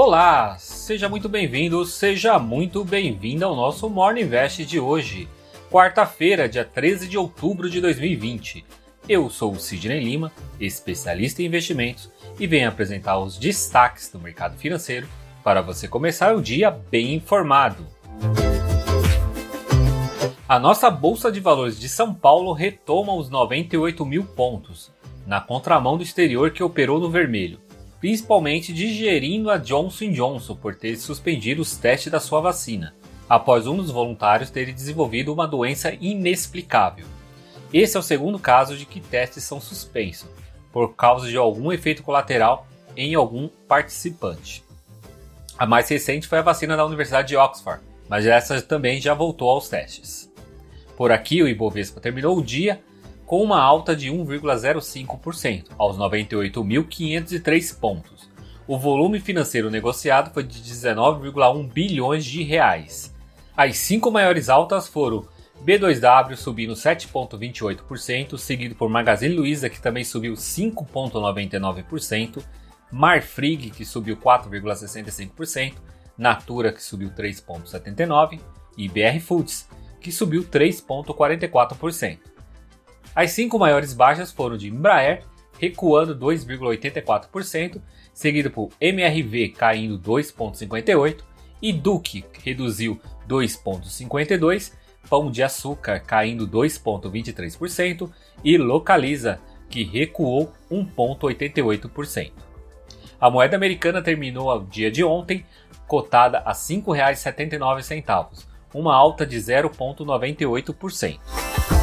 Olá, seja muito bem-vindo, seja muito bem-vinda ao nosso Morning Invest de hoje, quarta-feira, dia 13 de outubro de 2020. Eu sou o Sidney Lima, especialista em investimentos, e venho apresentar os destaques do mercado financeiro para você começar o dia bem informado. A nossa Bolsa de Valores de São Paulo retoma os 98 mil pontos, na contramão do exterior que operou no vermelho principalmente digerindo a Johnson Johnson por ter suspendido os testes da sua vacina, após um dos voluntários ter desenvolvido uma doença inexplicável. Esse é o segundo caso de que testes são suspensos, por causa de algum efeito colateral em algum participante. A mais recente foi a vacina da Universidade de Oxford, mas essa também já voltou aos testes. Por aqui, o Ibovespa terminou o dia com uma alta de 1,05% aos 98.503 pontos. O volume financeiro negociado foi de 19,1 bilhões de reais. As cinco maiores altas foram B2W subindo 7,28%, seguido por Magazine Luiza que também subiu 5,99%, Marfrig que subiu 4,65%, Natura que subiu 3,79% e BR Foods que subiu 3,44%. As cinco maiores baixas foram de Embraer, recuando 2,84%, seguido por MRV caindo 2,58% e Duque reduziu 2,52%, Pão de Açúcar caindo 2,23% e Localiza, que recuou 1,88%. A moeda americana terminou o dia de ontem cotada a R$ 5,79, uma alta de 0,98%.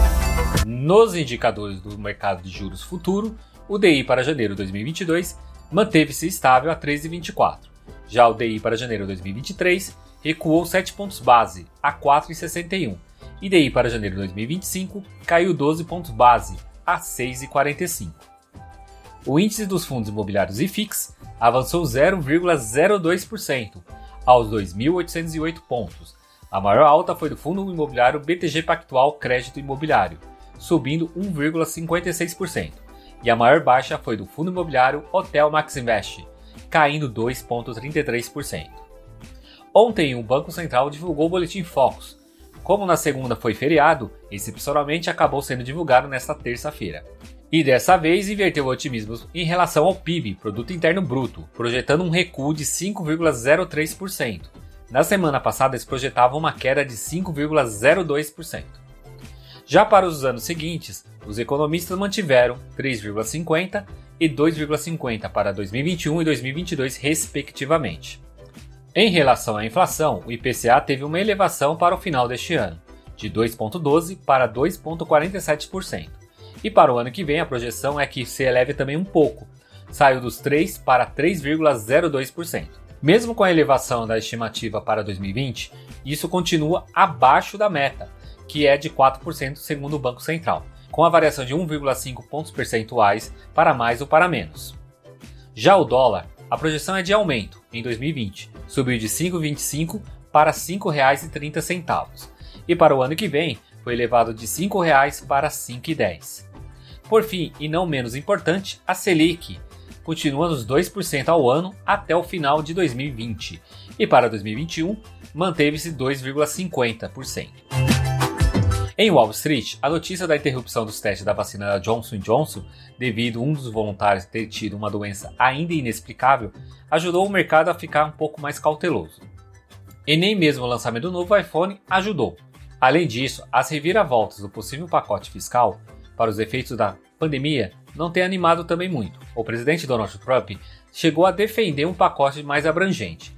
Nos indicadores do mercado de juros futuro, o DI para janeiro de 2022 manteve-se estável a 13,24. Já o DI para janeiro de 2023 recuou 7 pontos base a 4,61 e DI para janeiro de 2025 caiu 12 pontos base a 6,45. O índice dos fundos imobiliários IFIX avançou 0,02% aos 2.808 pontos. A maior alta foi do fundo imobiliário BTG Pactual Crédito Imobiliário, subindo 1,56%, e a maior baixa foi do fundo imobiliário Hotel Max Invest, caindo 2,33%. Ontem, o Banco Central divulgou o Boletim Focus. Como na segunda foi feriado, excepcionalmente acabou sendo divulgado nesta terça-feira. E dessa vez inverteu o otimismo em relação ao PIB, Produto Interno Bruto, projetando um recuo de 5,03%. Na semana passada, eles projetavam uma queda de 5,02%. Já para os anos seguintes, os economistas mantiveram 3,50 e 2,50 para 2021 e 2022, respectivamente. Em relação à inflação, o IPCA teve uma elevação para o final deste ano, de 2,12% para 2,47%. E para o ano que vem, a projeção é que se eleve também um pouco, saiu dos 3% para 3,02%. Mesmo com a elevação da estimativa para 2020, isso continua abaixo da meta, que é de 4% segundo o Banco Central, com a variação de 1,5 pontos percentuais para mais ou para menos. Já o dólar, a projeção é de aumento em 2020, subiu de 5,25 para R$ 5,30 e para o ano que vem foi elevado de R$ 5,00 para R$ 5,10. Por fim, e não menos importante, a Selic continua nos 2% ao ano até o final de 2020 e para 2021 manteve-se 2,50%. Em Wall Street, a notícia da interrupção dos testes da vacina da Johnson Johnson, devido um dos voluntários ter tido uma doença ainda inexplicável, ajudou o mercado a ficar um pouco mais cauteloso. E nem mesmo o lançamento do novo iPhone ajudou. Além disso, as reviravoltas do possível pacote fiscal para os efeitos da pandemia não têm animado também muito. O presidente Donald Trump chegou a defender um pacote mais abrangente,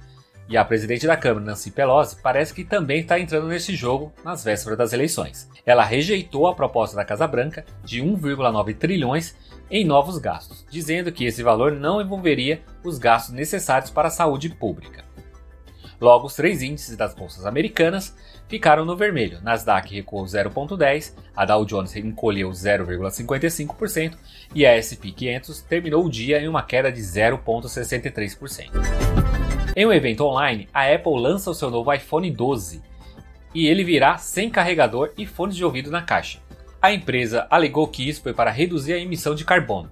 e a presidente da Câmara, Nancy Pelosi, parece que também está entrando nesse jogo nas vésperas das eleições. Ela rejeitou a proposta da Casa Branca de 1,9 trilhões em novos gastos, dizendo que esse valor não envolveria os gastos necessários para a saúde pública. Logo, os três índices das bolsas americanas ficaram no vermelho. Nasdaq recuou 0,10%, a Dow Jones encolheu 0,55% e a S&P 500 terminou o dia em uma queda de 0,63%. Em um evento online, a Apple lança o seu novo iPhone 12 e ele virá sem carregador e fones de ouvido na caixa. A empresa alegou que isso foi para reduzir a emissão de carbono.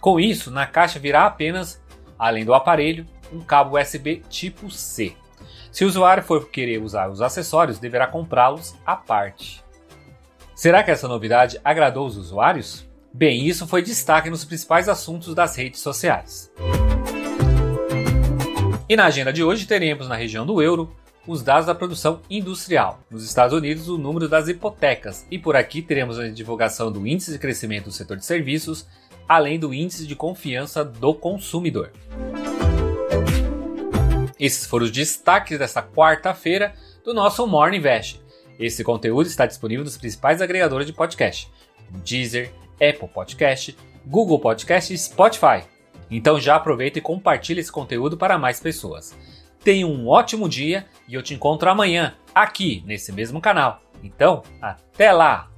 Com isso, na caixa virá apenas, além do aparelho, um cabo USB tipo C. Se o usuário for querer usar os acessórios, deverá comprá-los à parte. Será que essa novidade agradou os usuários? Bem, isso foi destaque nos principais assuntos das redes sociais. E na agenda de hoje teremos na região do euro os dados da produção industrial. Nos Estados Unidos, o número das hipotecas. E por aqui teremos a divulgação do índice de crescimento do setor de serviços, além do índice de confiança do consumidor. Esses foram os destaques desta quarta-feira do nosso Morning Invest. Esse conteúdo está disponível nos principais agregadores de podcast: Deezer, Apple Podcast, Google Podcast e Spotify. Então já aproveita e compartilhe esse conteúdo para mais pessoas. Tenha um ótimo dia e eu te encontro amanhã aqui nesse mesmo canal. Então, até lá!